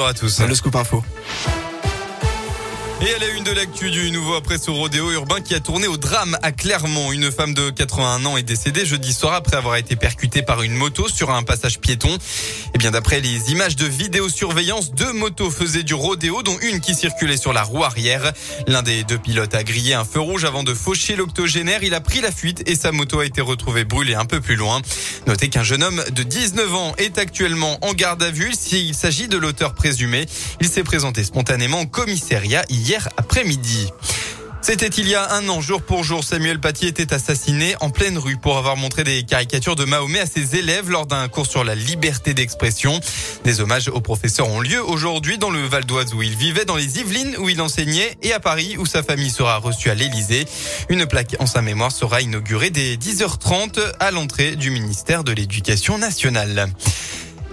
Bonjour à tous. Le scoop info. Et à la une de l'actu du nouveau après ce rodéo urbain qui a tourné au drame à Clermont. Une femme de 81 ans est décédée jeudi soir après avoir été percutée par une moto sur un passage piéton. Et bien d'après les images de vidéosurveillance, deux motos faisaient du rodéo, dont une qui circulait sur la roue arrière. L'un des deux pilotes a grillé un feu rouge avant de faucher l'octogénaire. Il a pris la fuite et sa moto a été retrouvée brûlée un peu plus loin. Notez qu'un jeune homme de 19 ans est actuellement en garde à vue. S'il s'agit de l'auteur présumé, il s'est présenté spontanément au commissariat hier hier après-midi. C'était il y a un an, jour pour jour, Samuel Paty était assassiné en pleine rue pour avoir montré des caricatures de Mahomet à ses élèves lors d'un cours sur la liberté d'expression. Des hommages aux professeurs ont lieu aujourd'hui dans le Val d'Oise où il vivait, dans les Yvelines où il enseignait et à Paris où sa famille sera reçue à l'Élysée. Une plaque en sa mémoire sera inaugurée dès 10h30 à l'entrée du ministère de l'Éducation nationale.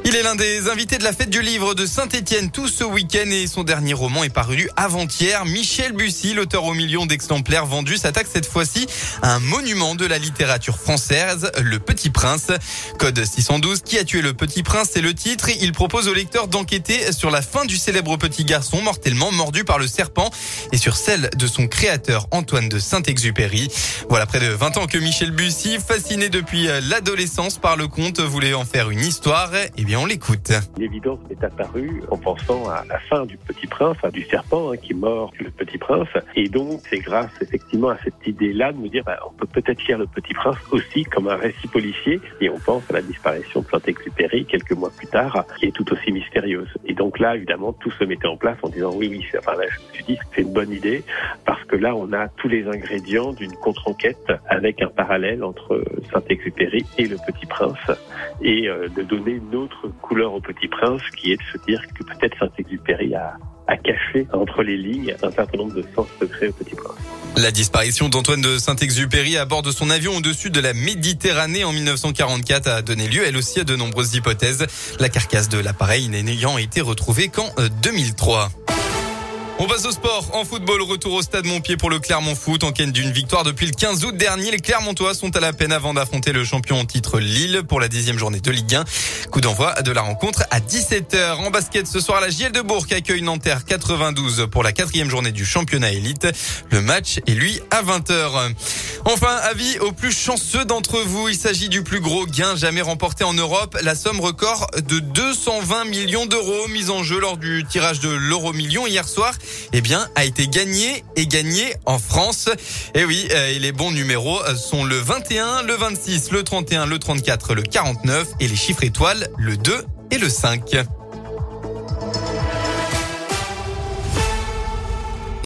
Il est l'un des invités de la fête du livre de Saint-Étienne tout ce week-end et son dernier roman est paru avant-hier. Michel Bussy, l'auteur aux millions d'exemplaires vendus, s'attaque cette fois-ci à un monument de la littérature française, Le Petit Prince. Code 612, qui a tué le Petit Prince, c'est le titre. Il propose au lecteur d'enquêter sur la fin du célèbre petit garçon mortellement mordu par le serpent et sur celle de son créateur Antoine de Saint-Exupéry. Voilà près de 20 ans que Michel Bussy, fasciné depuis l'adolescence par le conte, voulait en faire une histoire. Eh on l'écoute. L'évidence est apparue en pensant à la fin du Petit Prince, du serpent hein, qui mord le Petit Prince. Et donc, c'est grâce effectivement à cette idée-là de nous dire, bah, on peut peut-être lire le Petit Prince aussi comme un récit policier. Et on pense à la disparition de Saint-Exupéry quelques mois plus tard, qui est tout aussi mystérieuse. Et donc là, évidemment, tout se mettait en place en disant, oui, oui, enfin là, je me suis dit, c'est une bonne idée parce que là, on a tous les ingrédients d'une contre-enquête avec un parallèle entre Saint-Exupéry et le Petit Prince et euh, de donner une autre couleur au Petit Prince, qui est de se dire que peut-être Saint-Exupéry a, a caché entre les lignes un certain nombre de sens secrets au Petit Prince. La disparition d'Antoine de Saint-Exupéry à bord de son avion au-dessus de la Méditerranée en 1944 a donné lieu, elle aussi, à de nombreuses hypothèses. La carcasse de l'appareil n'ayant été retrouvée qu'en 2003. On passe au sport. En football, retour au stade Montpied pour le Clermont Foot. En quête d'une victoire depuis le 15 août dernier, les Clermontois sont à la peine avant d'affronter le champion en titre Lille pour la dixième journée de Ligue 1. Coup d'envoi de la rencontre à 17h. En basket, ce soir, la JL de Bourg accueille Nanterre 92 pour la quatrième journée du championnat élite. Le match est lui à 20h. Enfin, avis aux plus chanceux d'entre vous. Il s'agit du plus gros gain jamais remporté en Europe. La somme record de 220 millions d'euros mise en jeu lors du tirage de l'euro million hier soir eh bien, a été gagné et gagné en France. Et eh oui, euh, et les bons numéros euh, sont le 21, le 26, le 31, le 34, le 49 et les chiffres étoiles, le 2 et le 5.